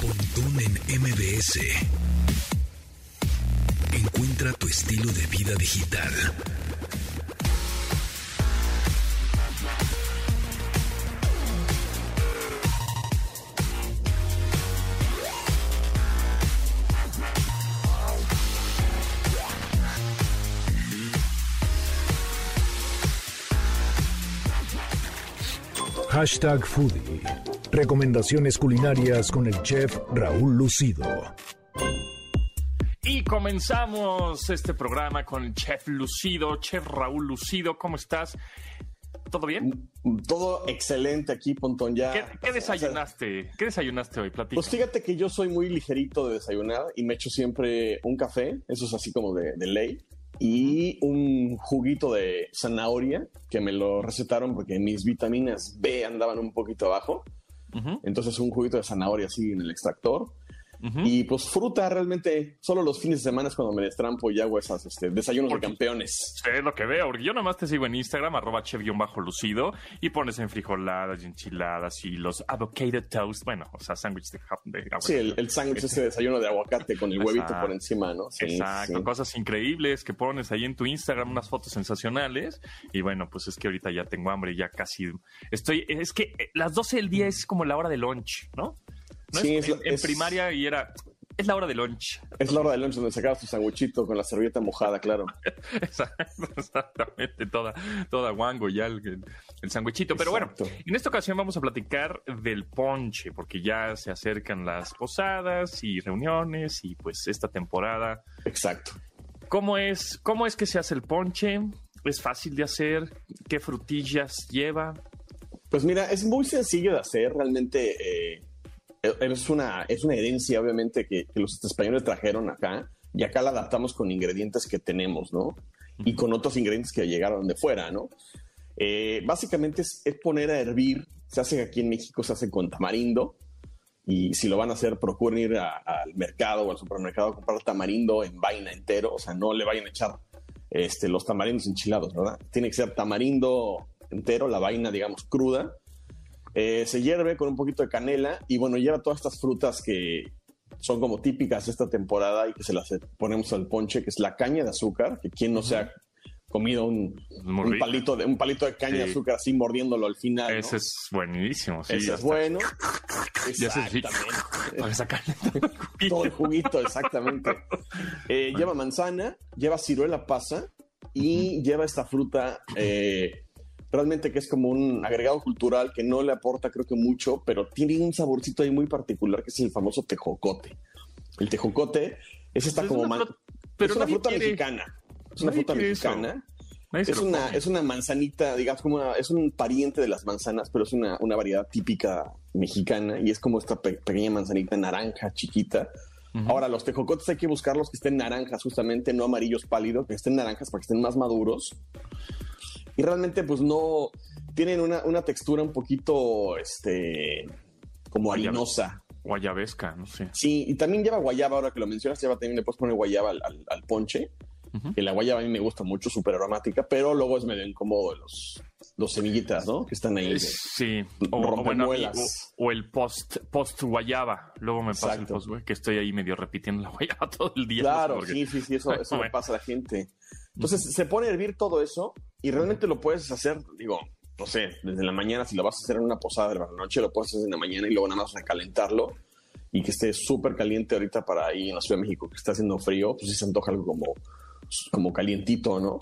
Pontón en MBS. Encuentra tu estilo de vida digital. Hashtag Foodie. Recomendaciones culinarias con el chef Raúl Lucido. Y comenzamos este programa con el chef Lucido, chef Raúl Lucido, ¿cómo estás? ¿Todo bien? Todo excelente aquí, Pontón. Ya. ¿Qué, qué desayunaste? ¿Qué desayunaste hoy? Platica. Pues fíjate que yo soy muy ligerito de desayunar y me echo siempre un café, eso es así como de, de ley, y un juguito de zanahoria que me lo recetaron porque mis vitaminas B andaban un poquito abajo. Entonces un juguito de zanahoria así en el extractor. Y pues fruta realmente, solo los fines de semana es cuando me destrampo y hago esas este, desayunos Porque- de campeones. Es lo que veo, porque yo nomás te sigo en Instagram, arroba chef-lucido, y pones en frijoladas y enchiladas y los avocado toast, bueno, o sea, sándwich de, de Sí, el, el sándwich ese desayuno de aguacate con el huevito Exacto. por encima, ¿no? Sí, Exacto, sí. cosas increíbles que pones ahí en tu Instagram, unas fotos sensacionales. Y bueno, pues es que ahorita ya tengo hambre, ya casi estoy. Es que eh, las 12 del día es como la hora de lunch, ¿no? ¿No Sí, es, es la- en, es- primaria y era. Es la hora de lunch. Es la hora del lunch donde sacabas tu sándwichito con la servilleta mojada, claro. Exactamente, toda, toda guango ya el, el sandwichito. Pero bueno, en esta ocasión vamos a platicar del ponche, porque ya se acercan las posadas y reuniones y pues esta temporada Exacto. ¿Cómo es, ¿Cómo es que se hace el ponche? ¿Es fácil de hacer? ¿Qué frutillas lleva? Pues mira, es muy sencillo de hacer, realmente eh, es, una, es una herencia obviamente que, que los españoles trajeron acá y acá la adaptamos con ingredientes que tenemos, ¿no? Y con otros ingredientes que llegaron de fuera, ¿no? Eh, básicamente es, es poner a hervir, se hace aquí en México, se hace con tamarindo y si lo van a hacer, procuren ir a- al mercado o al supermercado a comprar tamarindo en vaina entero, o sea, no le vayan a echar este, los tamarindos enchilados, ¿verdad? Tiene que ser tamarindo entero, la vaina, digamos, cruda. Eh, se hierve con un poquito de canela y bueno, lleva todas estas frutas que son como típicas de esta temporada y que se las ponemos al ponche, que es la caña de azúcar, que quien no se ha comido un, palito de, un palito de caña de azúcar así mordiéndolo al final. ¿no? Ese es buenísimo. Sí, Ese es bueno. Exactamente. Para sacar Todo el juguito, exactamente. Eh, lleva manzana, lleva ciruela pasa y lleva esta fruta eh, realmente que es como un agregado cultural que no le aporta creo que mucho, pero tiene un saborcito ahí muy particular que es el famoso tejocote. El tejocote es esta Es como fruta- pero es una fruta quiere- mexicana. Es una fruta mexicana. Es una, es una manzanita, digamos, como una- es un pariente de las manzanas, pero es una, una variedad típica mexicana y es como esta pe- pequeña manzanita naranja chiquita. Ahora, los tejocotes hay que buscarlos que estén naranjas, justamente, no amarillos pálidos, que estén naranjas para que estén más maduros. Y realmente, pues no tienen una, una textura un poquito, este, como harinosa. Guayabesca, no sé. Sí, y también lleva guayaba, ahora que lo mencionas, lleva también le puedes poner guayaba al, al- al ponche. Ujú. Que la guayaba a mí me gusta mucho, súper aromática, pero luego es medio incómodo los, los semillitas, ¿no? Que están ahí. de- Sí, o, o bueno, o, o el post, post guayaba. Luego me pasa el post, güey, que estoy ahí medio repitiendo la guayaba todo el día. Claro, no sé sí, sí, sí, eso, eso Bueno. pasa a la gente. Entonces se pone a hervir todo eso y realmente lo puedes hacer, digo, no sé, desde la mañana, si lo vas a hacer en una posada de la noche, lo puedes hacer en la mañana y luego nada más recalentarlo y que esté súper caliente ahorita para ahí en la Ciudad de México, que está haciendo frío, pues sí se antoja algo como, como calientito, ¿no?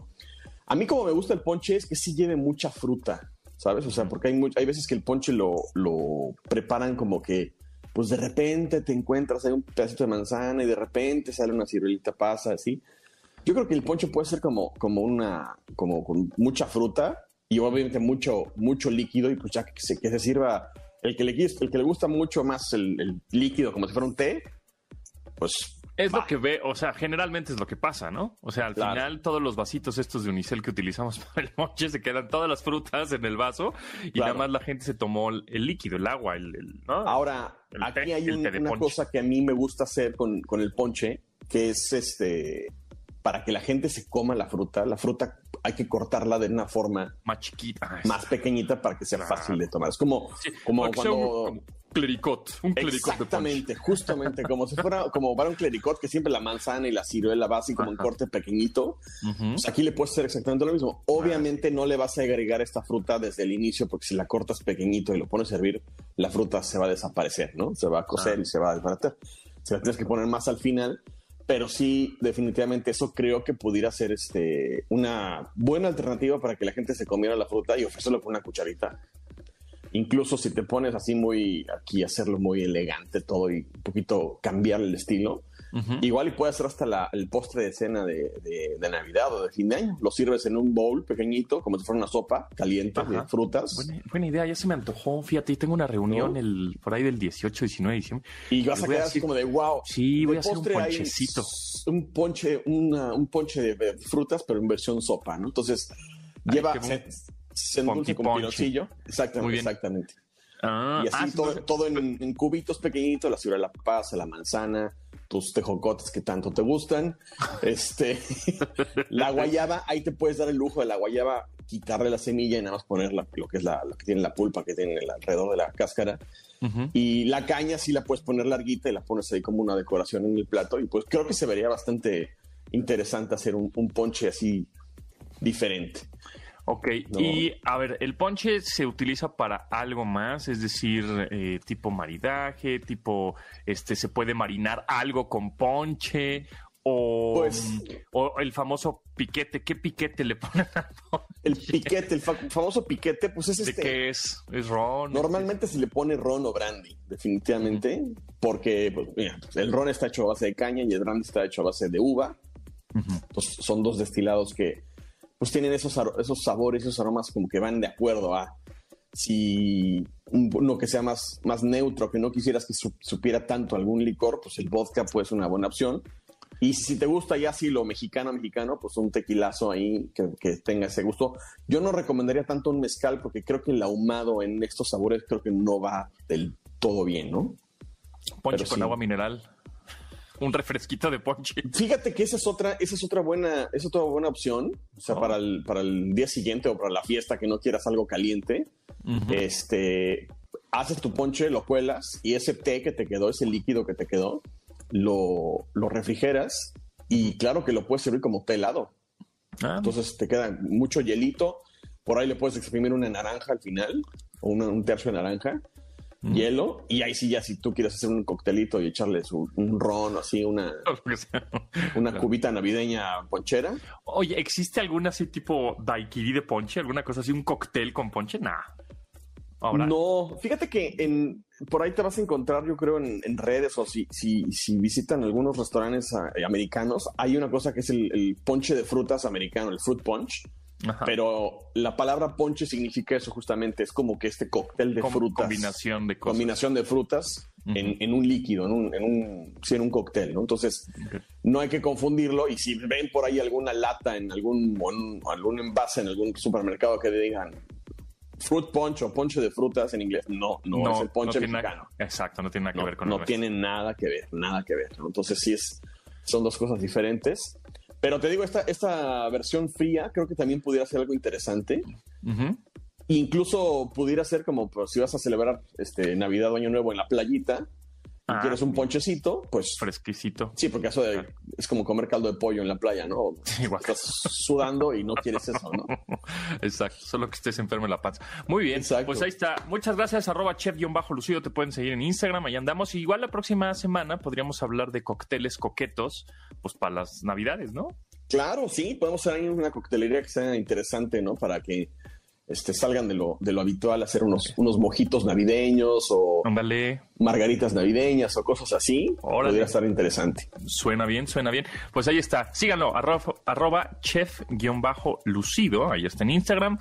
A mí como me gusta el ponche es que sí lleve mucha fruta, ¿sabes? O sea, porque hay, much- hay veces que el ponche lo, lo preparan como que, pues de repente te encuentras ahí un pedacito de manzana y de repente sale una ciruelita pasa, así. Yo creo que el ponche puede ser como, como una, como con mucha fruta y obviamente mucho, mucho líquido y pues ya que se, que se sirva, el que le, el que le gusta mucho más el, el líquido como si fuera un té, pues Es va. lo que ve, o sea, generalmente es lo que pasa, ¿no? O sea, al Claro. final todos los vasitos estos de unicel que utilizamos para el moche se quedan todas las frutas en el vaso y Claro. nada más la gente se tomó el, el líquido, el agua, el, el- ¿no? Ahora, aquí té, hay un- una ponche. cosa que a mí me gusta hacer con, con el ponche, que es este, para que la gente se coma la fruta. La fruta hay que cortarla de una forma más chiquita. más pequeñita para que sea Claro. fácil de tomar. Es como, Sí, como cuando, un- clericot, un clericot Exactamente, justamente, como si fuera como para un clericot, que siempre la manzana y la ciruela va así como un corte pequeñito. Pues aquí le puedes hacer exactamente lo mismo. Obviamente no le vas a agregar esta fruta desde el inicio, porque si la cortas pequeñito y lo pones a servir, la fruta se va a desaparecer, ¿no? Se va a cocer y se va a desbaratar. Se la tienes que poner más al final, pero sí, definitivamente eso creo que pudiera ser este, una buena alternativa para que la gente se comiera la fruta y ofrecerlo con una cucharita. Incluso si te pones así muy aquí, hacerlo muy elegante todo y un poquito cambiar el estilo, igual y puede ser hasta la, el postre de cena de, de, Navidad o de fin de año. Lo sirves en un bowl pequeñito, como si fuera una sopa caliente de frutas. Buena, idea, ya se me antojó. Fíjate, tengo una reunión el, por ahí del 18, 19 de diciembre. Y vas a quedar así como de wow. Sí, voy a hacer un ponchecito. Un ponche, un ponche de, frutas, pero en versión sopa, ¿no? Entonces, lleva se con pinochillo. Exactamente, exactamente. Ah, y así ah, todo, en, cubitos pequeñitos, la ciudad de la paz, la manzana, tus tejocotes que tanto te gustan. este, la guayaba, ahí te puedes dar el lujo de la guayaba, quitarle la semilla y nada más poner lo que es la, lo que tiene la pulpa que tiene alrededor de la cáscara. Y la caña sí la puedes poner larguita y la pones ahí como una decoración en el plato. Y pues creo que se vería bastante interesante hacer un ponche así diferente. Ok, y a ver, ¿el ponche se utiliza para algo más? Es decir, eh, tipo maridaje, tipo, este, se puede marinar algo con ponche o, pues, o el famoso piquete. ¿Qué piquete le ponen al ponche? El piquete, el famoso piquete, pues es este. ¿De qué es? ¿Es ron? Normalmente se le pone ron o brandy, definitivamente, porque pues, mira, el ron está hecho a base de caña y el brandy está hecho a base de uva. Pues son dos destilados que pues tienen esos, esos sabores, esos aromas como que van de acuerdo a si uno que sea más, más neutro, que no quisieras que supiera tanto algún licor, pues el vodka puede ser una buena opción. Y si te gusta ya así lo mexicano, mexicano, pues un tequilazo ahí que, que, tenga ese gusto. Yo no recomendaría tanto un mezcal porque creo que el ahumado en estos sabores creo que no va del todo bien, ¿no? Ponche con agua mineral un refresquito de ponche. Fíjate que esa es otra, esa es otra buena, es otra buena opción. O sea, para, el, para el día siguiente o para la fiesta que no quieras algo caliente, este, haces tu ponche, lo cuelas y ese té que te quedó, ese líquido que te quedó, lo, lo refrigeras y claro que lo puedes servir como té helado. Ah. Entonces te queda mucho hielito. Por ahí le puedes exprimir una naranja al final o un tercio de naranja hielo, y ahí sí ya si tú quieres hacer un coctelito y echarles un, ron o así, una, una cubita navideña ponchera. Oye, ¿existe alguna así tipo daiquiri de ponche? ¿Alguna cosa así, un cóctel con ponche? Nah. No, fíjate que en, por ahí te vas a encontrar, yo creo, en, redes o si, si, si, visitan algunos restaurantes ah, americanos, hay una cosa que es el, el, ponche de frutas americano, el fruit punch, pero la palabra ponche significa eso justamente, es como que este cóctel de frutas. Combinación de Combinación de frutas en, un líquido, en un, en un, sí, en un cóctel, ¿no? Entonces, no hay que confundirlo y si ven por ahí alguna lata en algún, algún envase en algún supermercado que digan fruit punch o ponche de frutas en inglés, no, no, es el ponche mexicano. exacto, no tiene nada que ver con No tiene nada que ver, nada que ver, Entonces, sí es, son dos cosas diferentes. Pero te digo, esta, esta versión fría creo que también pudiera ser algo interesante. Incluso pudiera ser como pues, si vas a celebrar este, Navidad o Año Nuevo en la playita ah, quieres un ponchecito, pues. Fresquecito. Sí, porque eso es como comer caldo de pollo en la playa, ¿no? Igual. Estás sudando y no quieres eso, ¿no? Exacto, solo que estés enfermo en la panza. Muy bien, pues ahí está. Muchas gracias, arroba chef-lucido. Te pueden seguir en Instagram, ahí andamos. Y igual la próxima semana podríamos hablar de cócteles coquetos, pues para las Navidades, ¿no? Claro, sí, podemos hacer ahí una coctelería que sea interesante, ¿no? Para que este, salgan de lo, de lo habitual, hacer unos, unos mojitos navideños o margaritas navideñas o cosas así, podría estar interesante. Suena bien, suena bien. Pues ahí está, síganlo, arroba, chef-lucido, ahí está en Instagram,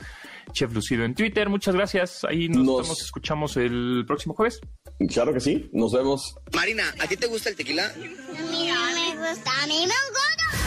chef lucido en Twitter. Muchas gracias, ahí nos, nos escuchamos el próximo jueves. Claro que sí, nos vemos. Marina, ¿a ti te gusta el tequila? Mira, me gusta, a mí me gusta.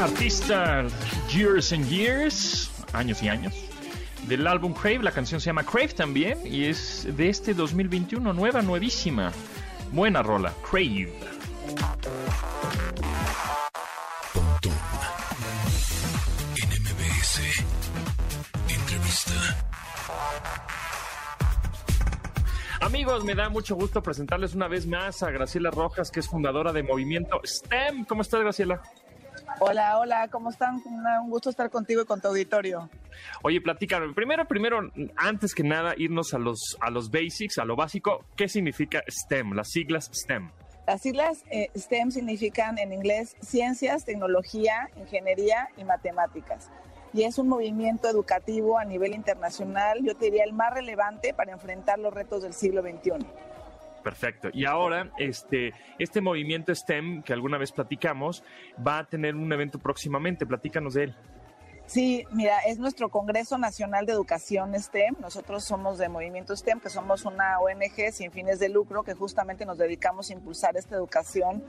Artista Years and Years, años y años, del álbum Crave. La canción se llama Crave también y es de este 2021, nueva, nuevísima. Buena rola, Crave. Entrevista. Amigos, me da mucho gusto presentarles una vez más a Graciela Rojas, que es fundadora de Movimiento STEM. ¿Cómo estás, Graciela? Hola, hola, ¿cómo están? Un gusto estar contigo y con tu auditorio. Oye, platícame. Primero, primero, antes que nada, irnos a los, a los basics, a lo básico. ¿Qué significa STEM? Las siglas STEM. Las siglas eh, STEM significan en inglés ciencias, tecnología, ingeniería y matemáticas. Y es un movimiento educativo a nivel internacional, yo te diría el más relevante para enfrentar los retos del siglo XXI. Perfecto. Y ahora, este, este movimiento STEM que alguna vez platicamos va a tener un evento próximamente. Platícanos de él. Sí, mira, es nuestro Congreso Nacional de Educación STEM. Nosotros somos de Movimiento STEM, que somos una ONG sin fines de lucro que justamente nos dedicamos a impulsar esta educación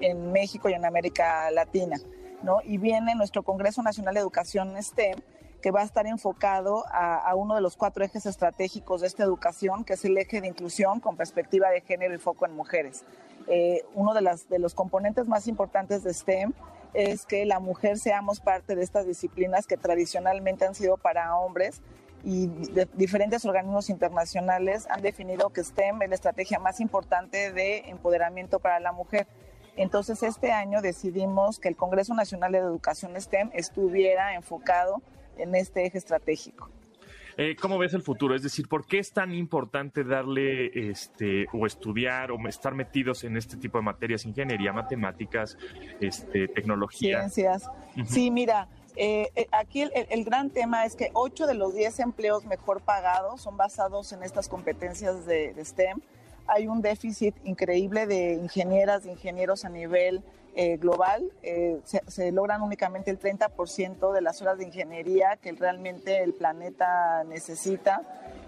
en México y en América Latina. ¿no? Y viene nuestro Congreso Nacional de Educación STEM, que va a estar enfocado a, uno de los cuatro ejes estratégicos de esta educación, que es el eje de inclusión con perspectiva de género y foco en mujeres. Eh, uno de, las, de los componentes más importantes de STEM es que la mujer seamos parte de estas disciplinas que tradicionalmente han sido para hombres y diferentes organismos internacionales han definido que STEM es la estrategia más importante de empoderamiento para la mujer. Entonces, este año decidimos que el Congreso Nacional de Educación STEM estuviera enfocado en este eje estratégico. Eh, ¿Cómo ves el futuro? Es decir, ¿por qué es tan importante darle este o estudiar o estar metidos en este tipo de materias, ingeniería, matemáticas, este, tecnología? Ciencias. Sí, mira, eh, eh, aquí el, gran tema es que 8 de los 10 empleos mejor pagados son basados en estas competencias de, de STEM. Hay un déficit increíble de ingenieras, de ingenieros a nivel eh, global, eh, se, logran únicamente el 30% de las horas de ingeniería que realmente el planeta necesita.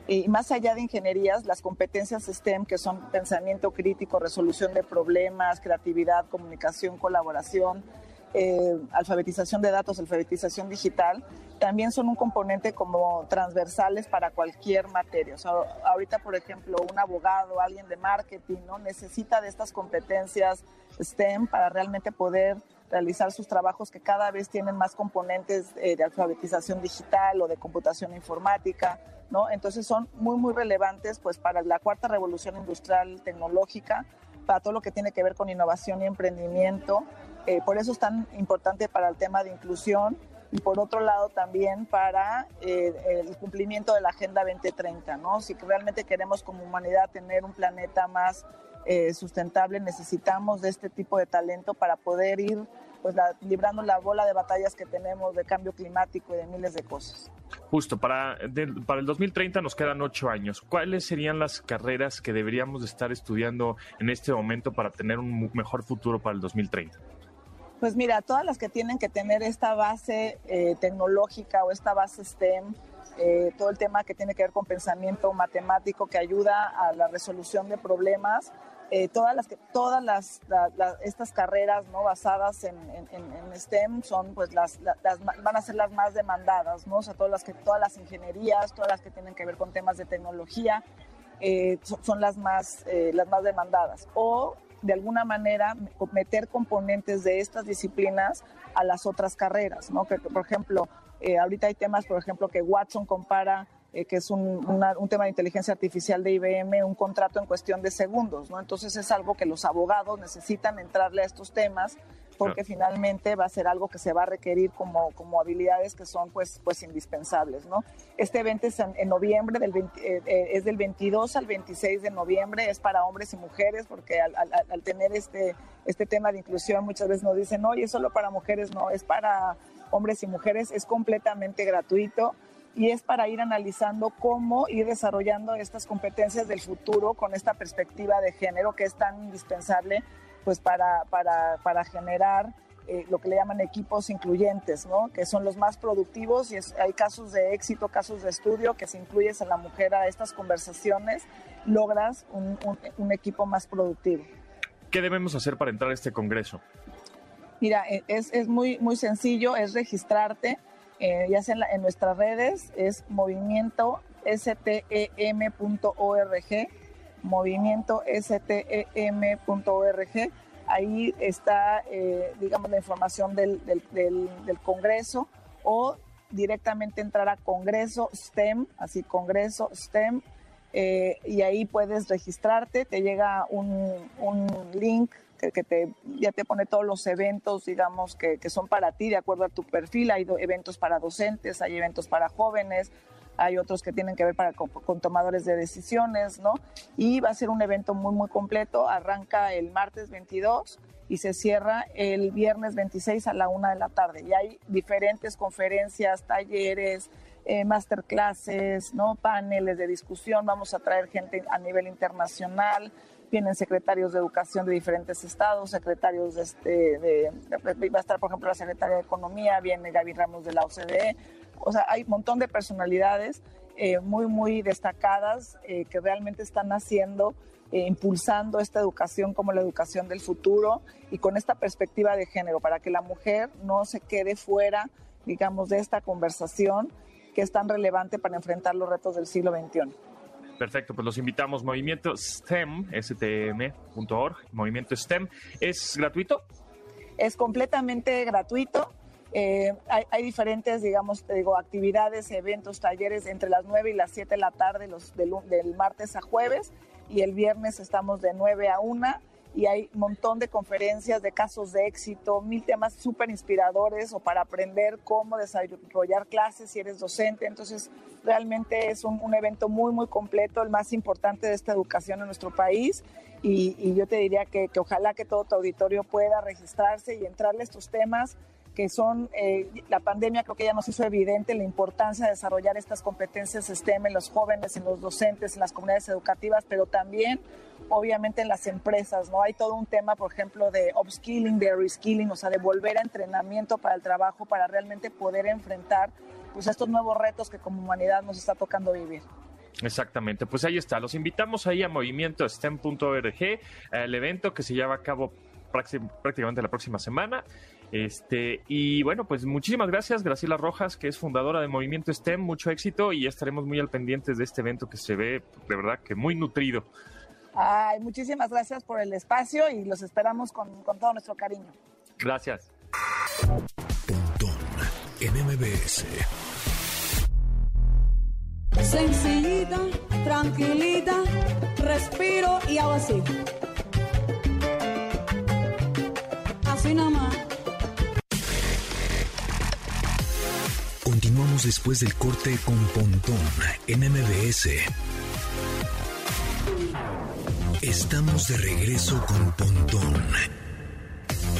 Y más allá de ingenierías, las competencias STEM, que son pensamiento crítico, resolución de problemas, creatividad, comunicación, colaboración, eh, alfabetización de datos, alfabetización digital, también son un componente como transversales para cualquier materia. O ahorita, por ejemplo, un abogado, alguien de marketing, ¿no? necesita de estas competencias STEM para realmente poder realizar sus trabajos que cada vez tienen más componentes eh, de alfabetización digital o de computación informática, ¿no? Entonces son muy, muy relevantes pues para la cuarta revolución industrial tecnológica, para todo lo que tiene que ver con innovación y emprendimiento. Eh, por eso es tan importante para el tema de inclusión y por otro lado también para eh, el cumplimiento de la Agenda 2030, ¿no? Si realmente queremos como humanidad tener un planeta más eh, sustentable, necesitamos de este tipo de talento para poder ir pues librando la bola de batallas que tenemos de cambio climático y de miles de cosas. Justo, para, para el 2030 nos quedan ocho años. ¿Cuáles serían las carreras que deberíamos estar estudiando en este momento para tener un mejor futuro para el 2030? Pues mira, todas las que tienen que tener esta base eh, tecnológica o esta base STEM, eh, todo el tema que tiene que ver con pensamiento matemático que ayuda a la resolución de problemas, eh, todas las todas las, estas carreras no basadas en, STEM son pues las, van a ser las más demandadas, no, o sea, todas las que todas las ingenierías, todas las que tienen que ver con temas de tecnología, son, son, las más las más demandadas. O de alguna manera meter componentes de estas disciplinas a las otras carreras, ¿no? Que, por ejemplo, eh, ahorita hay temas, por ejemplo, que Watson compara, eh, que es un, un, tema de inteligencia artificial de IBM, un contrato en cuestión de segundos, ¿no? Entonces es algo que los abogados necesitan entrarle a estos temas porque finalmente va a ser algo que se va a requerir como, como habilidades que son pues, pues indispensables. ¿no? Este evento es en, noviembre, del eh, eh, es del 22 al 26 de noviembre, es para hombres y mujeres, porque al, al, tener este, este tema de inclusión muchas veces nos dicen, oye, es solo para mujeres, no, es para hombres y mujeres, es completamente gratuito y es para ir analizando cómo ir desarrollando estas competencias del futuro con esta perspectiva de género que es tan indispensable pues para, para, para generar eh, lo que le llaman equipos incluyentes, ¿no? que son los más productivos y hay casos de éxito, casos de estudio, que si incluyes a la mujer a estas conversaciones, logras un, equipo más productivo. ¿Qué debemos hacer para entrar a este congreso? Mira, e, es, es muy, muy sencillo, es registrarte, eh, ya sea en, nuestras redes, es movimiento stem.org, movimiento stem.org Ahí está, eh, digamos, la información del, Congreso o directamente entrar a Congreso STEM, así Congreso STEM, eh, y ahí puedes registrarte, te llega un, link que, te, ya te pone todos los eventos, digamos, que, que, son para ti, de acuerdo a tu perfil. Hay eventos para docentes, hay eventos para jóvenes, hay otros que tienen que ver para, con, tomadores de decisiones, ¿no? Y va a ser un evento muy, muy completo. Arranca el martes 22 y se cierra el viernes 26 a la una de la tarde. Y hay diferentes conferencias, talleres, eh, masterclasses, ¿no? paneles de discusión. Vamos a traer gente a nivel internacional. Vienen secretarios de educación de diferentes estados, secretarios de, este, va a estar, por ejemplo, la secretaria de Economía, viene Gaby Ramos de la OCDE, o sea, hay un montón de personalidades eh, muy, muy destacadas eh, que realmente están haciendo, eh, impulsando esta educación como la educación del futuro y con esta perspectiva de género, para que la mujer no se quede fuera, digamos, de esta conversación que es tan relevante para enfrentar los retos del siglo XXI. Perfecto, pues los invitamos. Movimiento STEM, stm.org, Movimiento STEM. ¿Es gratuito? Es completamente gratuito. Eh, hay, diferentes, digamos, digo, actividades, eventos, talleres entre las 9 y las 7 de la tarde, los del, martes a jueves, y el viernes estamos de 9 a 1 y hay un montón de conferencias de casos de éxito, mil temas súper inspiradores o para aprender cómo desarrollar clases si eres docente. Entonces, realmente es un, evento muy, muy completo, el más importante de esta educación en nuestro país. Y, yo te diría que, que, ojalá que todo tu auditorio pueda registrarse y entrarle a estos temas que son, eh, la pandemia creo que ya nos hizo evidente la importancia de desarrollar estas competencias STEM en los jóvenes, en los docentes, en las comunidades educativas, pero también obviamente en las empresas, ¿no? Hay todo un tema, por ejemplo, de upskilling, de reskilling, o sea, de volver a entrenamiento para el trabajo, para realmente poder enfrentar pues estos nuevos retos que como humanidad nos está tocando vivir. Exactamente, pues ahí está. Los invitamos ahí a movimiento STEM.org, el evento que se lleva a cabo prácticamente la próxima semana. Este, y bueno, pues muchísimas gracias, Graciela Rojas, que es fundadora de Movimiento STEM, mucho éxito y estaremos muy al pendientes de este evento que se ve de verdad que muy nutrido. Ay, muchísimas gracias por el espacio y los esperamos con, todo nuestro cariño. Gracias. Sencillita, tranquilita, respiro y hago así. Así nomás. Después del corte con Pontón en MBS. Estamos de regreso con Pontón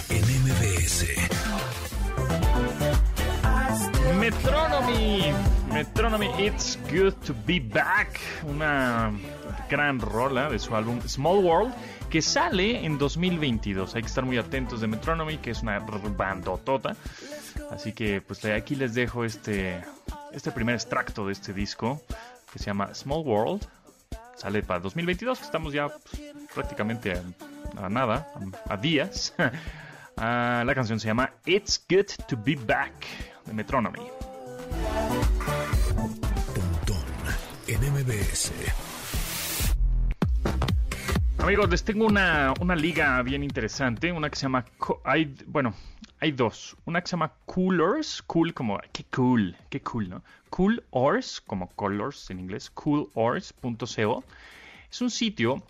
en MBS. Metronomy, Metronomy, It's Good to Be Back. Una gran rola de su álbum Small World que sale en 2022. Hay que estar muy atentos de Metronomy, que es una bandotota. Así que pues aquí les dejo este, este primer extracto de este disco que se llama Small World. Sale para 2022, que estamos ya pues, prácticamente a, nada, a, días. Ah, la canción se llama It's Good to Be Back de Metronomy. en MBS. Amigos, les tengo una, liga bien interesante, una que se llama, hay, bueno, hay dos, una que se llama Coolers, cool como, qué cool, qué cool, ¿no? Cool Ors, como colors en inglés, coolors.co. Es un sitio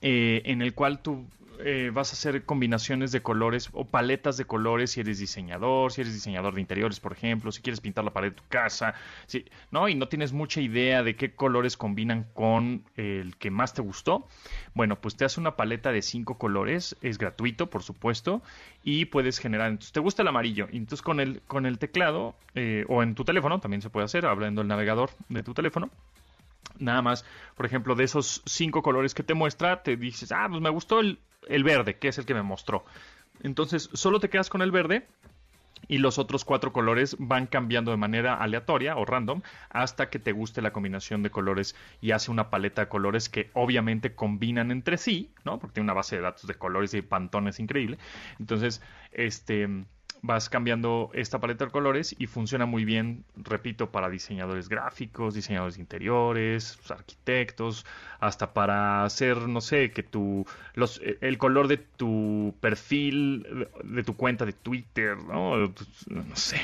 eh, en el cual tú eh, vas a hacer combinaciones de colores o paletas de colores si eres diseñador, si eres diseñador de interiores, por ejemplo, si quieres pintar la pared de tu casa, ¿no? Y no tienes mucha idea de qué colores combinan con el que más te gustó. Bueno, pues te hace una paleta de cinco colores, es gratuito, por supuesto, y puedes generar, entonces te gusta el amarillo, y entonces con el, con el teclado eh, o en tu teléfono, también se puede hacer, hablando del navegador de tu teléfono, Nada más, por ejemplo, de esos cinco colores que te muestra, te dices, ah, pues me gustó el, el verde, que es el que me mostró. Entonces, solo te quedas con el verde y los otros cuatro colores van cambiando de manera aleatoria o random hasta que te guste la combinación de colores y hace una paleta de colores que obviamente combinan entre sí, ¿no? Porque tiene una base de datos de colores y pantones increíble. Entonces, este vas cambiando esta paleta de colores y funciona muy bien, repito, para diseñadores gráficos, diseñadores de interiores, pues, arquitectos, hasta para hacer, no sé, que tu, los, el color de tu perfil, de tu cuenta de Twitter, no, no sé,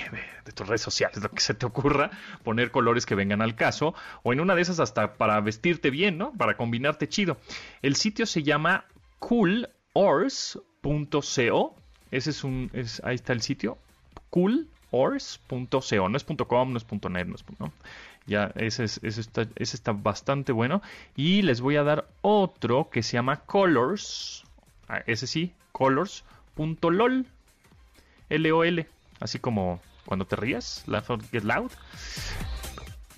de, tus redes sociales, lo que se te ocurra, poner colores que vengan al caso, o en una de esas hasta para vestirte bien, ¿no? Para combinarte chido. El sitio se llama coolors.co ese es un, es, ahí está el sitio, coolors.co, no es .com, no es .net, no es. Ya, ese, es, ese, está, ese está bastante bueno. Y les voy a dar otro que se llama colors, ah, ese sí, colors.lol, L-O-L, así como cuando te rías, laugh get loud,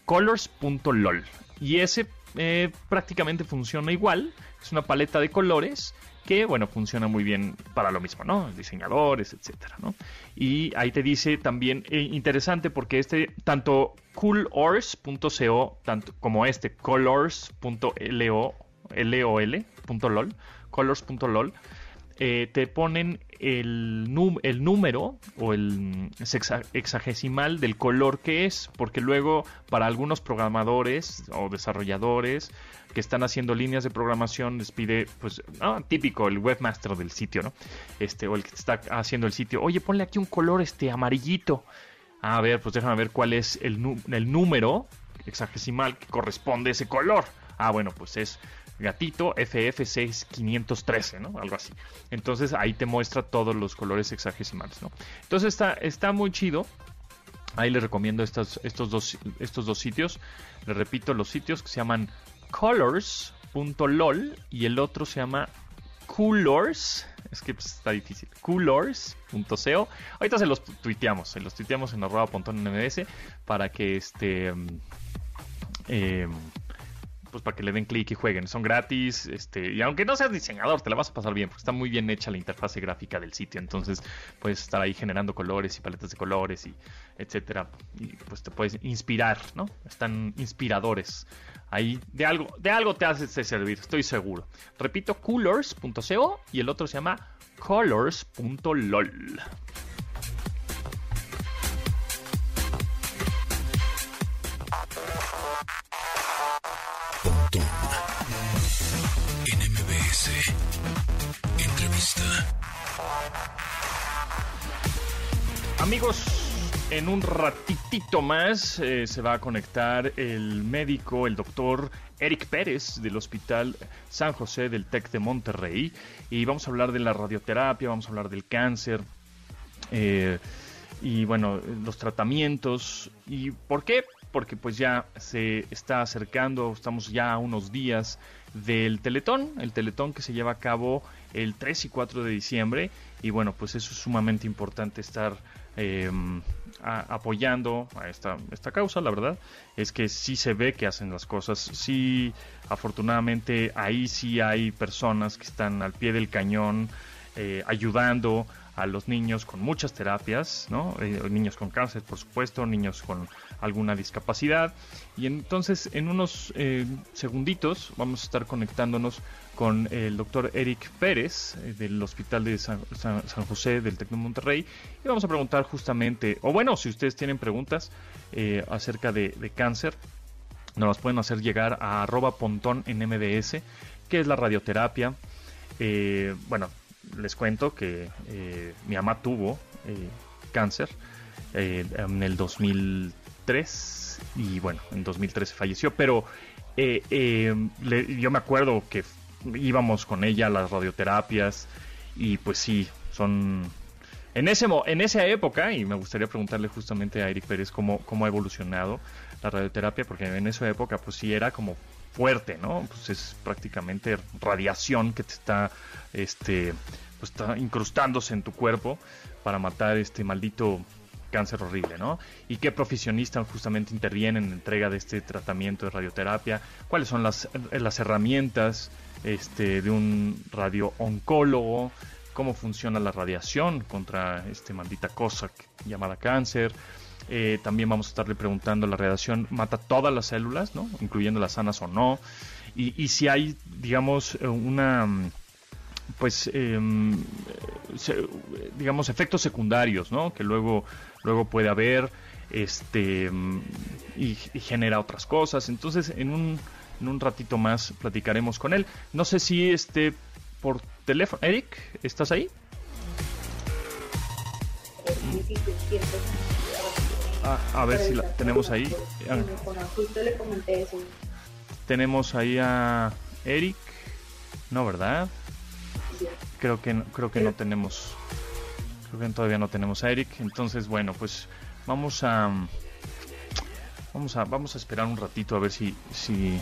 colors.lol. Y ese eh, prácticamente funciona igual, es una paleta de colores que, bueno, funciona muy bien para lo mismo, ¿no? Diseñadores, etcétera, ¿no? Y ahí te dice también, eh, interesante porque este, tanto coolors.co, tanto como este colors.lol, eh, te ponen el, el, número o el hexagesimal del color que es, porque luego para algunos programadores o desarrolladores que están haciendo líneas de programación les pide, pues, típico, el webmaster del sitio, ¿no? Este, o el que está haciendo el sitio, oye, ponle aquí un color este amarillito. A ver, pues déjame ver cuál es el, el número hexagesimal que corresponde a ese color. Ah, bueno, pues es gatito FF6513, ¿no? Algo así. Entonces ahí te muestra todos los colores hexagesimales, ¿no? Entonces está, está muy chido. Ahí les recomiendo estos, dos, estos dos sitios. Les repito, los sitios que se llaman colors.lol y el otro se llama coolors. Es que pues, está difícil. Coolors.co. Ahorita se los tuiteamos. Se los tuiteamos en arroba.nms para que este. Eh, pues para que le den clic y jueguen. Son gratis, este, y aunque no seas diseñador, te la vas a pasar bien, porque está muy bien hecha la interfase gráfica del sitio. Entonces, puedes estar ahí generando colores y paletas de colores y etcétera. Y pues te puedes inspirar, ¿no? Están inspiradores. Ahí de algo, de algo te hace servir, estoy seguro. Repito, colors.co y el otro se llama colors.lol. Entrevista. Amigos, en un ratitito más eh, se va a conectar el médico, el doctor Eric Pérez del Hospital San José del TEC de Monterrey. Y vamos a hablar de la radioterapia, vamos a hablar del cáncer eh, y bueno, los tratamientos. Y por qué, porque pues ya se está acercando, estamos ya a unos días del Teletón, el Teletón que se lleva a cabo el 3 y 4 de diciembre y bueno, pues eso es sumamente importante estar em, apoyando a esta, esta causa, la verdad es que sí se ve que hacen las cosas, sí afortunadamente ahí sí hay personas que están al pie del cañón eh, ayudando a los niños con muchas terapias, ¿no? Eh, niños con cáncer, por supuesto, niños con alguna discapacidad. Y entonces, en unos eh, segunditos, vamos a estar conectándonos con el doctor Eric Pérez eh, del Hospital de San, José del Tecno Monterrey y vamos a preguntar justamente, o bueno, si ustedes tienen preguntas acerca de, cáncer, nos las pueden hacer llegar a arroba pontón en MDS, que es la radioterapia. bueno, les cuento que eh, mi mamá tuvo eh, cáncer eh, en el 2003 y bueno, en 2013 falleció, pero yo me acuerdo que íbamos con ella a las radioterapias y pues sí, son... En, ese, en esa época, y me gustaría preguntarle justamente a Eric Pérez cómo, cómo ha evolucionado la radioterapia, porque en esa época pues sí era como fuerte, ¿no? Pues es prácticamente radiación que te está, este, pues está incrustándose en tu cuerpo para matar este maldito cáncer horrible, ¿no? ¿Y qué profesionistas justamente intervienen en la entrega de este tratamiento de radioterapia? ¿Cuáles son las, las herramientas este, de un radiooncólogo? cómo funciona la radiación contra esta maldita cosa llamada cáncer. Eh, también vamos a estarle preguntando, ¿la radiación mata todas las células, ¿no? incluyendo las sanas o no? Y, si hay, digamos, una pues em, digamos efectos secundarios ¿no? que luego luego puede haber este y, genera otras cosas entonces en un, en un ratito más platicaremos con él no sé si este por teléfono Eric estás ahí Ah, a ver si la tenemos ahí. Tenemos ahí a Eric. No, ¿verdad? Creo que creo que no tenemos. Creo todavía no tenemos a Eric. Entonces, bueno, pues vamos a vamos a vamos a esperar un ratito a ver si si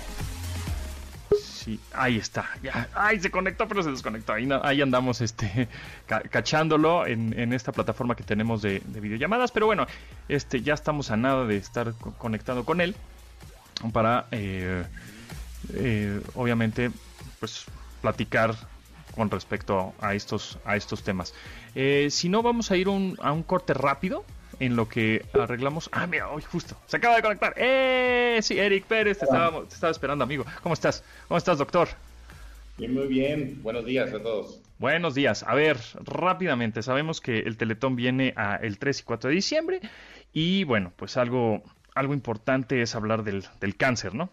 ahí está. Ya, ay, se conectó, pero se desconectó. Ahí, ahí andamos este, cachándolo en, esta plataforma que tenemos de, videollamadas. Pero bueno, este, ya estamos a nada de estar conectado con él para, eh, eh, obviamente, pues platicar con respecto a estos, a estos temas. Eh, si no, vamos a ir a un corte rápido en lo que arreglamos. Ah, mira, hoy justo, se acaba de conectar. ¡Eh! Sí, Eric Pérez, te estaba, te estaba esperando, amigo. ¿Cómo estás? ¿Cómo estás, doctor? Bien, muy bien. Buenos días a todos. Buenos días. A ver, rápidamente, sabemos que el Teletón viene a el 3 y 4 de diciembre y bueno, pues algo, algo importante es hablar del, del cáncer, ¿no?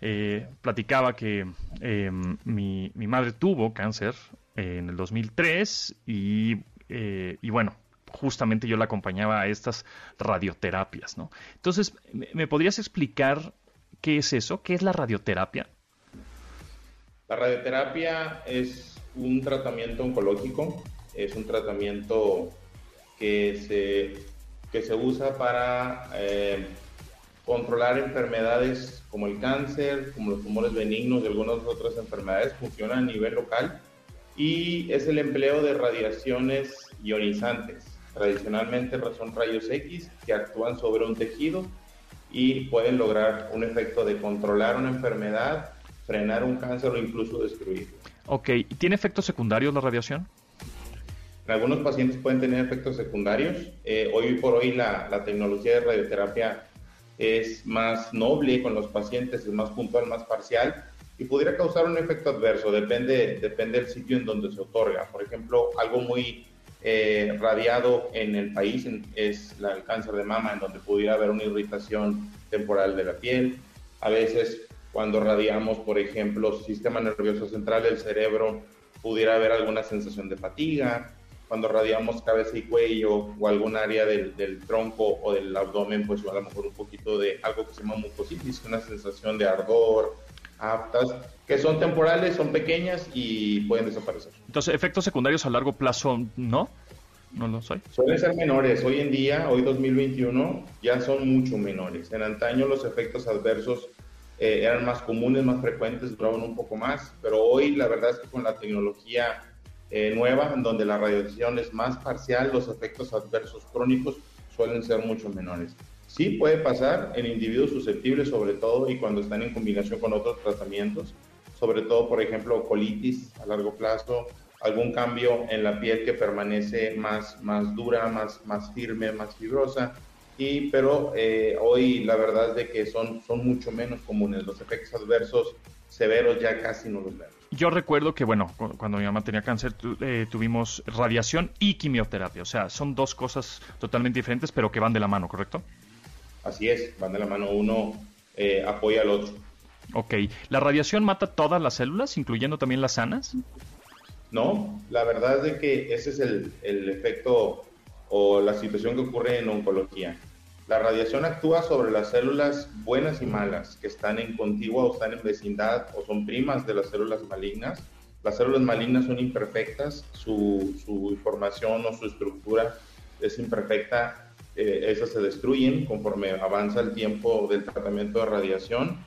Eh, platicaba que eh, mi, mi, madre tuvo cáncer en el 2003 y, eh, y bueno, justamente yo la acompañaba a estas radioterapias, ¿no? Entonces, ¿me podrías explicar qué es eso? ¿Qué es la radioterapia? La radioterapia es un tratamiento oncológico, es un tratamiento que se, que se usa para eh, controlar enfermedades como el cáncer, como los tumores benignos y algunas otras enfermedades, funciona a nivel local y es el empleo de radiaciones ionizantes tradicionalmente son rayos X que actúan sobre un tejido y pueden lograr un efecto de controlar una enfermedad, frenar un cáncer o incluso destruirlo. Ok, ¿y tiene efectos secundarios la radiación? En algunos pacientes pueden tener efectos secundarios. Eh, hoy por hoy la, la, tecnología de radioterapia es más noble con los pacientes, es más puntual, más parcial y pudiera causar un efecto adverso, depende, depende del sitio en donde se otorga. Por ejemplo, algo muy eh, radiado en el país es el cáncer de mama, en donde pudiera haber una irritación temporal de la piel. A veces, cuando radiamos, por ejemplo, sistema nervioso central del cerebro, pudiera haber alguna sensación de fatiga. Cuando radiamos cabeza y cuello o algún área del, del tronco o del abdomen, pues a lo mejor un poquito de algo que se llama mucositis, una sensación de ardor, aptas, que son temporales, son pequeñas y pueden desaparecer. Entonces, efectos secundarios a largo plazo, ¿no? No lo soy. Suelen ser menores. Hoy en día, hoy 2021, ya son mucho menores. En antaño los efectos adversos eh, eran más comunes, más frecuentes, duraban un poco más, pero hoy la verdad es que con la tecnología eh, nueva, en donde la radiación es más parcial, los efectos adversos crónicos suelen ser mucho menores. Sí puede pasar en individuos susceptibles sobre todo y cuando están en combinación con otros tratamientos, sobre todo por ejemplo colitis a largo plazo, algún cambio en la piel que permanece más, más dura, más, más firme, más fibrosa. Y, pero eh, hoy la verdad es de que son, son mucho menos comunes. Los efectos adversos severos ya casi no los vemos. Yo recuerdo que, bueno, cuando mi mamá tenía cáncer, eh, tuvimos radiación y quimioterapia. O sea, son dos cosas totalmente diferentes, pero que van de la mano, ¿correcto? Así es, van de la mano, uno eh, apoya al otro. Ok, ¿la radiación mata todas las células, incluyendo también las sanas? No, la verdad es de que ese es el, el efecto o la situación que ocurre en oncología. La radiación actúa sobre las células buenas y malas que están en contigua o están en vecindad o son primas de las células malignas. Las células malignas son imperfectas, su, su información o su estructura es imperfecta eh, esas se destruyen conforme avanza el tiempo del tratamiento de radiación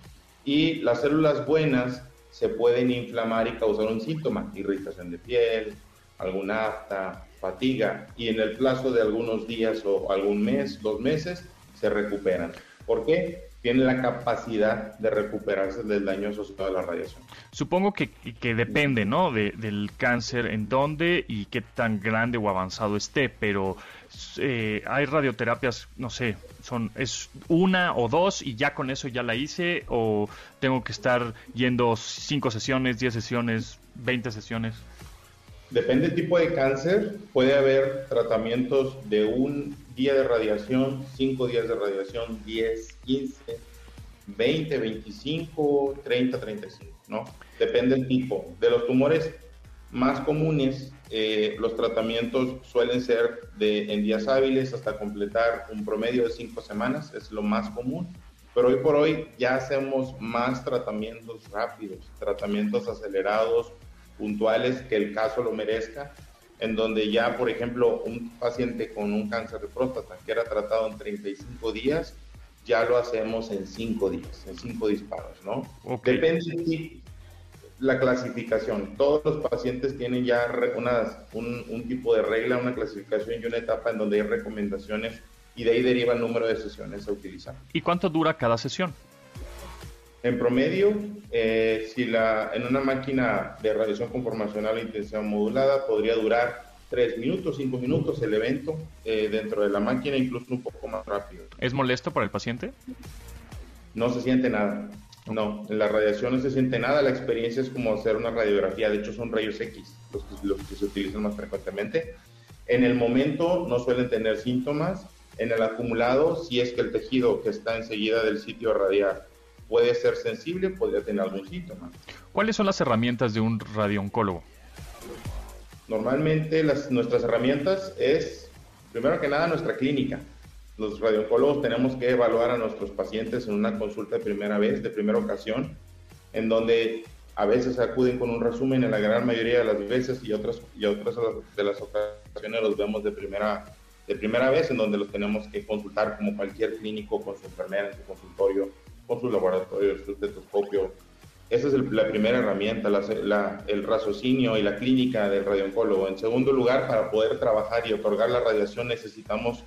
y las células buenas se pueden inflamar y causar un síntoma, irritación de piel, alguna afta, fatiga y en el plazo de algunos días o algún mes, dos meses, se recuperan. ¿Por qué? tiene la capacidad de recuperarse del daño asociado a la radiación. Supongo que, que depende, ¿no? De, del cáncer, en dónde y qué tan grande o avanzado esté, pero eh, hay radioterapias, no sé, son es una o dos y ya con eso ya la hice o tengo que estar yendo cinco sesiones, diez sesiones, veinte sesiones. Depende del tipo de cáncer, puede haber tratamientos de un día de radiación, cinco días de radiación, 10, 15, 20, 25, 30, 35, ¿no? Depende del tipo. De los tumores más comunes, eh, los tratamientos suelen ser de en días hábiles hasta completar un promedio de cinco semanas, es lo más común. Pero hoy por hoy ya hacemos más tratamientos rápidos, tratamientos acelerados, puntuales, que el caso lo merezca, en donde ya, por ejemplo, un paciente con un cáncer de próstata que era tratado en 35 días, ya lo hacemos en 5 días, en 5 disparos, ¿no? Depende de la clasificación. Todos los pacientes tienen ya unas, un, un, tipo de regla, una clasificación y una etapa en donde hay recomendaciones y de ahí deriva el número de sesiones a utilizar. ¿Y cuánto dura cada sesión? En promedio, eh, si la, en una máquina de radiación conformacional e intensidad modulada podría durar 3 minutos, 5 minutos el evento eh, dentro de la máquina, incluso un poco más rápido. ¿Es molesto para el paciente? No se siente nada. No, en la radiación no se siente nada. La experiencia es como hacer una radiografía. De hecho, son rayos X los que, los que se utilizan más frecuentemente. En el momento no suelen tener síntomas. En el acumulado, si es que el tejido que está enseguida del sitio a radiar puede ser sensible, podría tener algún síntoma. ¿Cuáles son las herramientas de un radiooncólogo? Normalmente las, nuestras herramientas es, primero que nada, nuestra clínica. Los radiooncólogos tenemos que evaluar a nuestros pacientes en una consulta de primera vez, de primera ocasión, en donde a veces acuden con un resumen en la gran mayoría de las veces y otras, y otras de las ocasiones los vemos de primera, de primera vez, en donde los tenemos que consultar como cualquier clínico con su enfermera en su consultorio con su laboratorio, su estetoscopio. Esa es la primera herramienta, el raciocinio y la clínica del radiooncólogo. En segundo lugar, para poder trabajar y otorgar la radiación necesitamos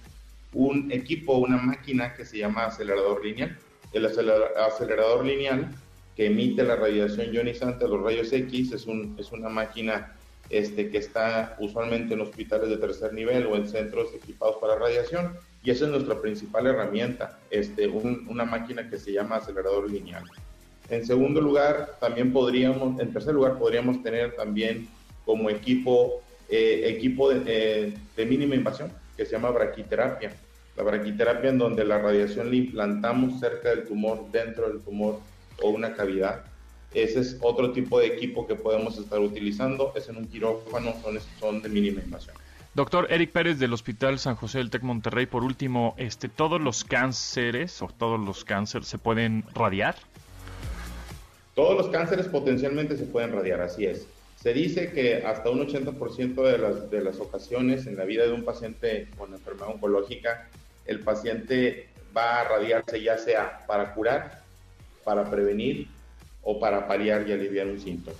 un equipo, una máquina que se llama acelerador lineal. El acelerador lineal que emite la radiación ionizante, los rayos X, es, un, es una máquina este, que está usualmente en hospitales de tercer nivel o en centros equipados para radiación y esa es nuestra principal herramienta, este, una máquina que se llama acelerador lineal. En segundo lugar, también podríamos, en tercer lugar, podríamos tener también como equipo, eh, equipo de, de, mínima invasión, que se llama braquiterapia. La braquiterapia en donde la radiación la implantamos cerca del tumor, dentro del tumor o una cavidad. Ese es otro tipo de equipo que podemos estar utilizando, es en un quirófano, son, son de mínima invasión. Doctor Eric Pérez del Hospital San José del Tec Monterrey, por último, este, ¿todos los cánceres o todos los cánceres se pueden radiar? Todos los cánceres potencialmente se pueden radiar, así es. Se dice que hasta un 80% de las, de las ocasiones en la vida de un paciente con enfermedad oncológica, el paciente va a radiarse ya sea para curar, para prevenir o para paliar y aliviar un síntoma.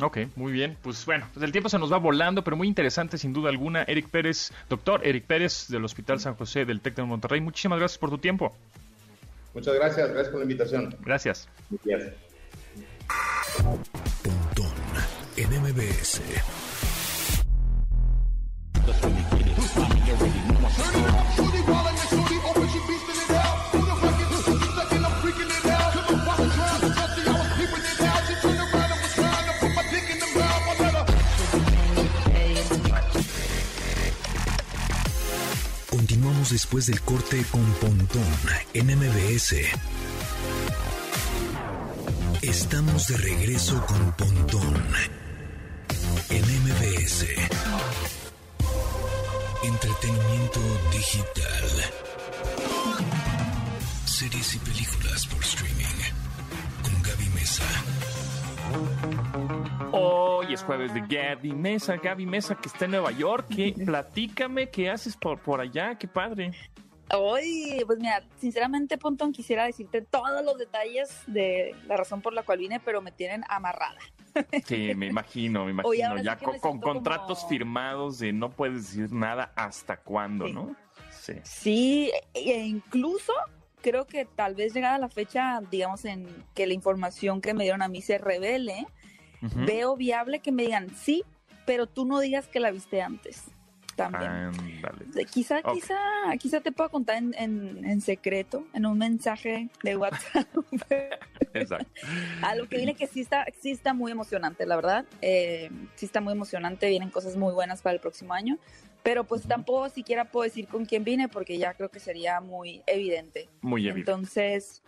Ok, muy bien. Pues bueno, pues el tiempo se nos va volando, pero muy interesante sin duda alguna. Eric Pérez, doctor Eric Pérez del Hospital San José del TEC de Monterrey, muchísimas gracias por tu tiempo. Muchas gracias, gracias por la invitación. Gracias. Gracias. Después del corte con Pontón en MBS. Estamos de regreso con Pontón en MBS. Entretenimiento digital. Series y películas por streaming. Con Gaby Mesa. Hoy es jueves de Gaby Mesa, Gaby Mesa que está en Nueva York. ¿Qué? Platícame qué haces por, por allá, qué padre. Hoy, pues mira, sinceramente, Pontón, quisiera decirte todos los detalles de la razón por la cual vine, pero me tienen amarrada. Sí, me imagino, me imagino. ya con, contratos firmados de no puedes decir nada hasta cuándo, ¿no? Sí. Sí, e incluso creo que tal vez llegada la fecha, digamos, en que la información que me dieron a mí se revele, veo viable que me digan sí, pero tú no digas que la viste antes también. Quizá, quizá, quizá te puedo contar en, en, secreto, en un mensaje de WhatsApp. Exacto. A lo que viene que sí está, sí está muy emocionante, la verdad. Eh, sí está muy emocionante, vienen cosas muy buenas para el próximo año. Pero pues tampoco siquiera puedo decir con quién vine porque ya creo que sería muy evidente. Muy evidente. Entonces,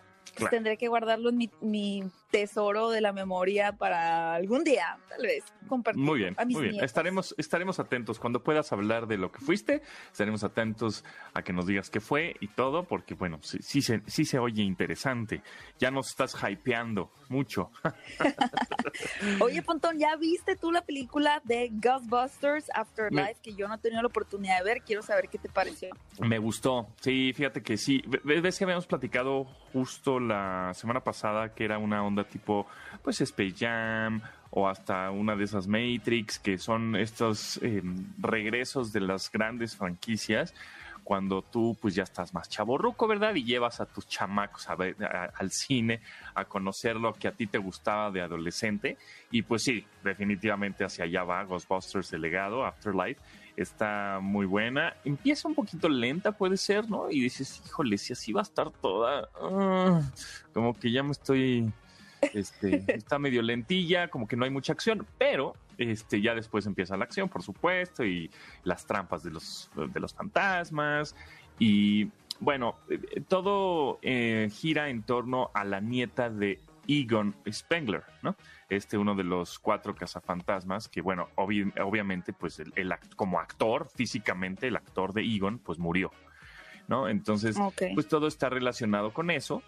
tendré que guardarlo en mi, tesoro de la memoria para algún día, tal vez, compartir. Muy bien, muy bien. Estaremos, estaremos atentos. Cuando puedas hablar de lo que fuiste, estaremos atentos a que nos digas qué fue y todo, porque bueno, sí, sí, se, sí se oye interesante. Ya nos estás hypeando mucho. Oye, Pontón, ¿ya viste tú la película de Ghostbusters Afterlife que yo no he tenido la oportunidad de ver? Quiero saber qué te pareció. Me gustó, sí, fíjate que sí. Ves que habíamos platicado justo la semana pasada que era una onda tipo, pues Space Jam o hasta una de esas Matrix, que son estos em, regresos de las grandes franquicias cuando tú pues ya estás más chaborruco, ¿verdad? Y llevas a tus chamacos a ver, al cine, a conocer lo que a ti te gustaba de adolescente. Y pues sí, definitivamente hacia allá va Ghostbusters, el legado, Afterlife está muy buena. Empieza un poquito lenta, puede ser, ¿no? Y dices, híjole, si así va a estar toda, ah, como que ya me estoy, este, está medio lentilla, como que no hay mucha acción, pero este, ya después empieza la acción, por supuesto, y las trampas de los, de los fantasmas, y bueno, eh, todo eh, gira en torno a la nieta de Egon Spengler, ¿no? Este uno de los cuatro cazafantasmas que, bueno, obviamente, pues el, como actor, físicamente, el actor de Egon, pues murió, ¿no? Entonces, pues todo está relacionado con eso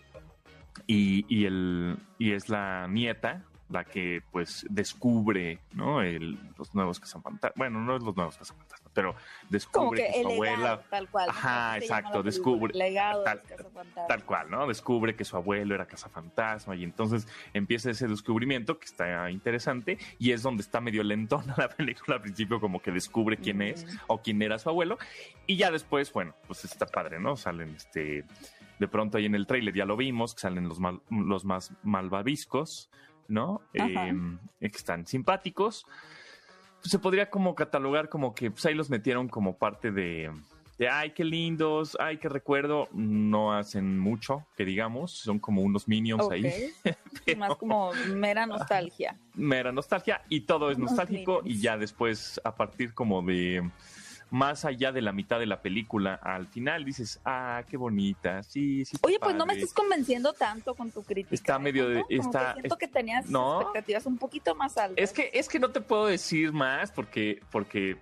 y, y, el, y es la nieta la que pues descubre, ¿no? El, los nuevos cazafantasmas. Bueno, no es los nuevos cazafantasmas, pero descubre que, su abuela. tal cual. Ajá, exacto, descubre. Legado tal, tal cual, ¿no? Descubre que su abuelo era cazafantasma y entonces empieza ese descubrimiento que está interesante y es donde está medio lentona la película al principio, como que descubre quién es o quién era su abuelo y ya después, bueno, pues está padre, ¿no? Salen este. De pronto ahí en el trailer ya lo vimos, que salen los, los más malvaviscos, ¿no? Em, que están simpáticos. Pues, se podría como catalogar como que pues ahí los metieron como parte de, de, ay, qué lindos, ay, qué recuerdo. No hacen mucho, que digamos, son como unos minions ahí. Más como mera nostalgia. Mera nostalgia y todo es nostálgico y ya después a partir como de más allá de la mitad de la película, al final dices, ah, qué bonita, sí, sí. Oye, pues no me estás convenciendo tanto con tu crítica. Está ¿eh? medio de... está, siento que tenías expectativas un poquito más altas. Es que, es que no te puedo decir más porque, porque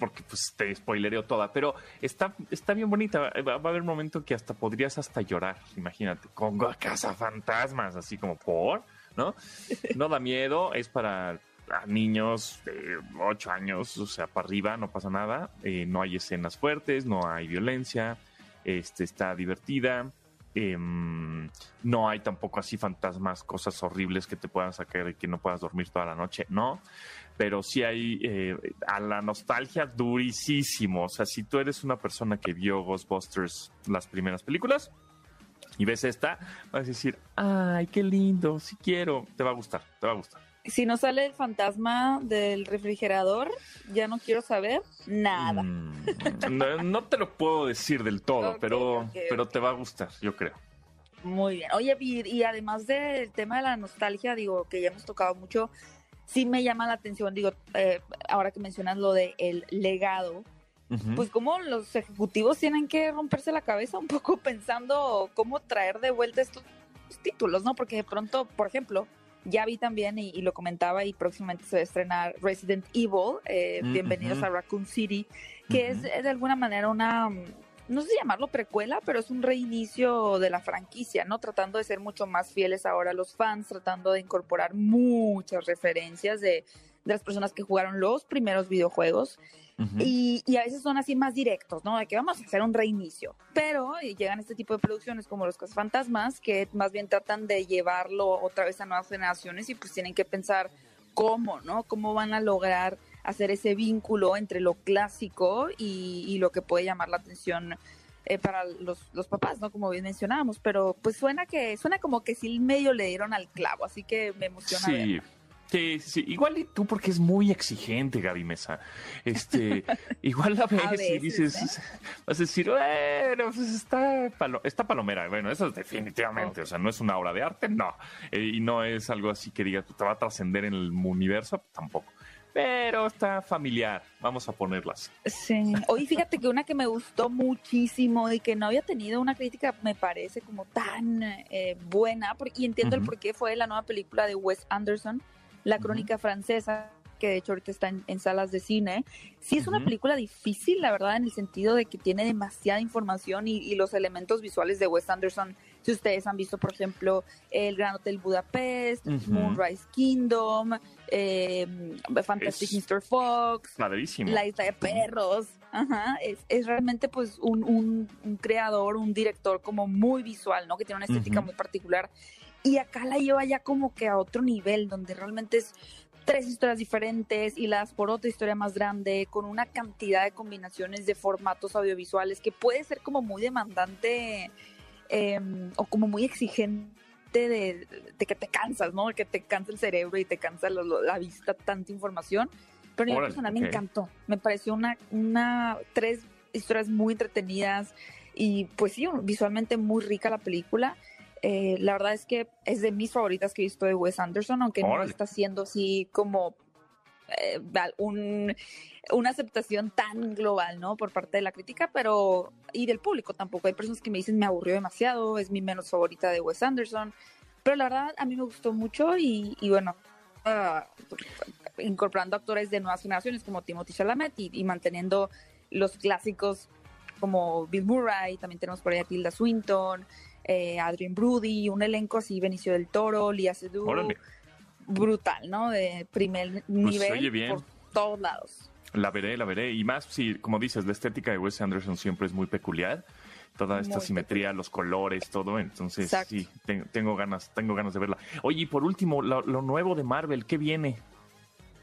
porque pues te spoilereo toda, pero está, está bien bonita. Va, a haber un momento que hasta podrías hasta llorar, imagínate, con casa fantasmas, así como por, ¿no? No da miedo, es para a niños de 8 años, o sea, para arriba, no pasa nada. Eh, no hay escenas fuertes, no hay violencia, este, está divertida. Em, no hay tampoco así fantasmas, cosas horribles que te puedan sacar y que no puedas dormir toda la noche, no. Pero sí hay eh, a la nostalgia durísimo. O sea, si tú eres una persona que vio Ghostbusters las primeras películas y ves esta, vas a decir, ay, qué lindo, si quiero, te va a gustar, te va a gustar si no sale el fantasma del refrigerador, ya no quiero saber nada. Mm, no, te lo puedo decir del todo, pero, pero te va a gustar, yo creo. Muy bien. Oye, y, además del tema de la nostalgia, digo, que ya hemos tocado mucho, sí me llama la atención, digo, eh, ahora que mencionas lo de el legado, pues como los ejecutivos tienen que romperse la cabeza un poco pensando cómo traer de vuelta estos títulos, ¿no? Porque de pronto, por ejemplo, ya vi también, y, lo comentaba, y próximamente se va a estrenar Resident Evil, eh, mm, Bienvenidos a Raccoon City, que es de alguna manera una, mm, no sé si llamarlo precuela, pero es un reinicio de la franquicia, ¿no? Tratando de ser mucho más fieles ahora a los fans, tratando de incorporar muchas referencias de, de las personas que jugaron los primeros videojuegos y, a veces son así más directos, ¿no? De que vamos a hacer un reinicio. Pero llegan este tipo de producciones como Los Fantasmas, que más bien tratan de llevarlo otra vez a nuevas generaciones y pues tienen que pensar cómo, ¿no? Cómo van a lograr hacer ese vínculo entre lo clásico y, lo que puede llamar la atención eh, para los, los papás, ¿no? Como bien mencionábamos, pero pues suena que suena como que sí medio le dieron al clavo, así que me emociona. Sí. Sí, sí, igual y tú porque es muy exigente, Gaby Mesa. Este, igual la ves y dices, ¿eh? vas a decir, bueno, pues está, está palomera. Bueno, eso es definitivamente, o sea, no es una obra de arte, no. Eh, y no es algo así que diga, te va a trascender en el universo, tampoco pero está familiar. Vamos a ponerlas. Sí. Oye, fíjate que una que me gustó muchísimo y que no había tenido una crítica, me parece como tan eh, buena, y entiendo el por qué fue la nueva película de Wes Anderson, La Crónica Francesa, que de hecho ahorita está en, salas de cine. Sí es una película difícil, la verdad, en el sentido de que tiene demasiada información y, y los elementos visuales de Wes Anderson si ustedes han visto, por ejemplo, el Gran Hotel Budapest, Moonrise Kingdom, eh, Fantastic Mr. Fox, La Isla de Perros. Ajá, es, realmente pues un, creador, un director como muy visual, ¿no? Que tiene una estética muy particular. Y acá la lleva ya como que a otro nivel, donde realmente es tres historias diferentes y las por otra historia más grande, con una cantidad de combinaciones de formatos audiovisuales que puede ser como muy demandante Em, o como muy exigente de, que te cansas, ¿no? Que te cansa el cerebro y te cansa la, vista, tanta información. Pero a mí personal me encantó. Me pareció una, una, tres historias muy entretenidas y pues sí, visualmente muy rica la película. Eh, la verdad es que es de mis favoritas que he visto de Wes Anderson, aunque no está siendo así como eh, un, una aceptación tan global, ¿no? Por parte de la crítica, pero y del público tampoco. Hay personas que me dicen me aburrió demasiado, es mi menos favorita de Wes Anderson, pero la verdad a mí me gustó mucho y, bueno, ah, incorporando actores de nuevas generaciones como Timothy Chalamet y, manteniendo los clásicos como Bill Murray, también tenemos por ahí a Tilda Swinton, eh, Adrian Brody, un elenco así, Benicio del Toro, Lia Seydoux, brutal, ¿no? De primer pues nivel por todos lados. La veré, la veré. Y más, si, como dices, la estética de Wes Anderson siempre es muy peculiar. Toda esta simetría, los colores, todo. Entonces, sí, tengo, ganas, tengo ganas de verla. Oye, y por último, lo, nuevo de Marvel, ¿qué viene?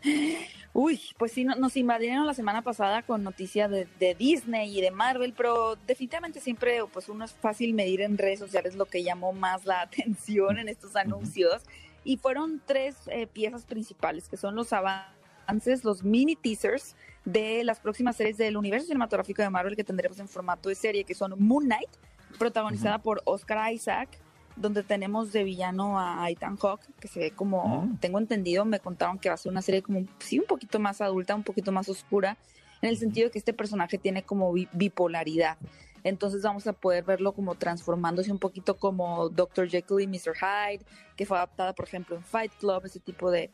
Uy, pues sí, nos invadieron la semana pasada con noticias de, Disney y de Marvel, pero definitivamente siempre, pues uno es fácil medir en redes sociales lo que llamó más la atención en estos anuncios. Y fueron tres eh, piezas principales, que son los avances, los mini teasers de las próximas series del universo cinematográfico de Marvel que tendremos en formato de serie, que son Moon Knight, protagonizada por Oscar Isaac, donde tenemos de villano a Ethan Hawke, que se ve como, mm. tengo entendido, me contaron que va a ser una serie como, sí, un poquito más adulta, un poquito más oscura, en el sentido de que este personaje tiene como bipolaridad. Entonces vamos a poder verlo como transformándose un poquito como Dr. Jekyll y Mr. Hyde, que fue adaptada, por ejemplo, en Fight Club, ese tipo de,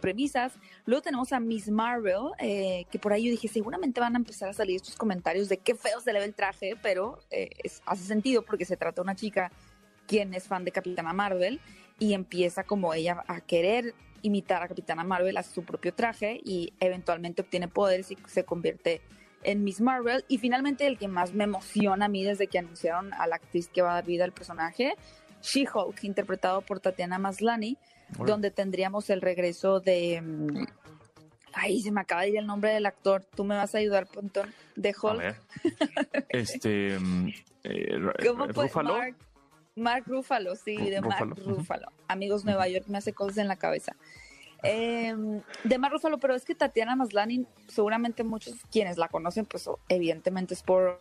premisas. Luego tenemos a Miss Marvel, eh, que por ahí yo dije, seguramente van a empezar a salir estos comentarios de qué feo se le ve el traje, pero eh, hace sentido porque se trata de una chica quien es fan de Capitana Marvel y empieza como ella a querer imitar a Capitana Marvel, a su propio traje y eventualmente obtiene poderes y se convierte en Miss Marvel. Y finalmente el que más me emociona a mí desde que anunciaron a la actriz que va a dar vida al personaje, She-Hulk, interpretado por Tatiana Maslany, donde tendríamos el regreso de... Mm, ay, se me acaba de ir el nombre del actor. Tú me vas a ayudar, Pontón, de Hulk. este... Mm, eh, Ruffalo. Mark, Ruffalo, sí, de Mark Ruffalo. Amigos Nueva York, me hace cosas en la cabeza. Eh, de Mar pero es que Tatiana Maslany, seguramente muchos quienes la conocen, pues evidentemente es por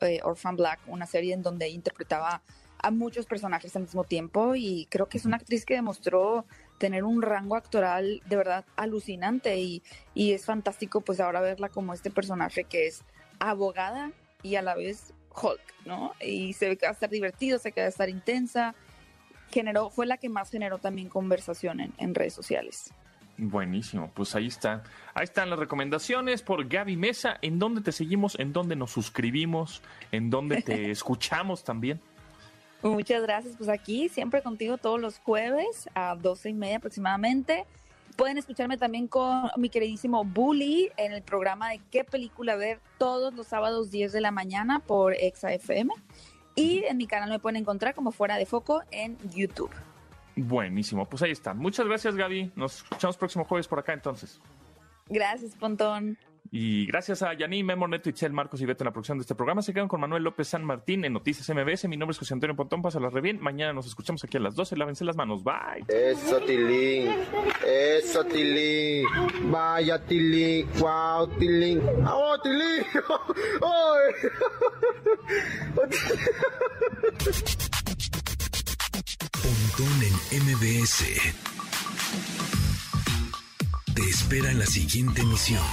eh, Orphan Black, una serie en donde interpretaba a muchos personajes al mismo tiempo y creo que es una actriz que demostró tener un rango actoral de verdad alucinante y, y es fantástico pues ahora verla como este personaje que es abogada y a la vez Hulk, ¿no? Y se ve que va a estar divertido, se ve que va a estar intensa generó, fue la que más generó también conversación en, redes sociales. Buenísimo, pues ahí está. Ahí están las recomendaciones por Gaby Mesa. ¿En dónde te seguimos? ¿En dónde nos suscribimos? ¿En dónde te escuchamos también? Muchas gracias. Pues aquí siempre contigo todos los jueves a doce y media aproximadamente. Pueden escucharme también con mi queridísimo Bully en el programa de qué película ver todos los sábados 10 de la mañana por ExaFM. Y en mi canal me pueden encontrar como fuera de foco en YouTube. Buenísimo, pues ahí está. Muchas gracias Gaby. Nos escuchamos próximo jueves por acá entonces. Gracias, Pontón. Y gracias a Yaní, Memo, Neto, Itzel, Marcos y Beto en la producción de este programa. Se quedan con Manuel López San Martín en Noticias MBS. Mi nombre es José Antonio Pontón. Pásala re bien. Mañana nos escuchamos aquí a las 12. Lávense las manos. Bye. Eso, Tilín. Eso, Tilín. Vaya, Tilín. Wow, Tilín. ¡Oh, Tilín! Pontón en MBS. Te espera en la siguiente emisión.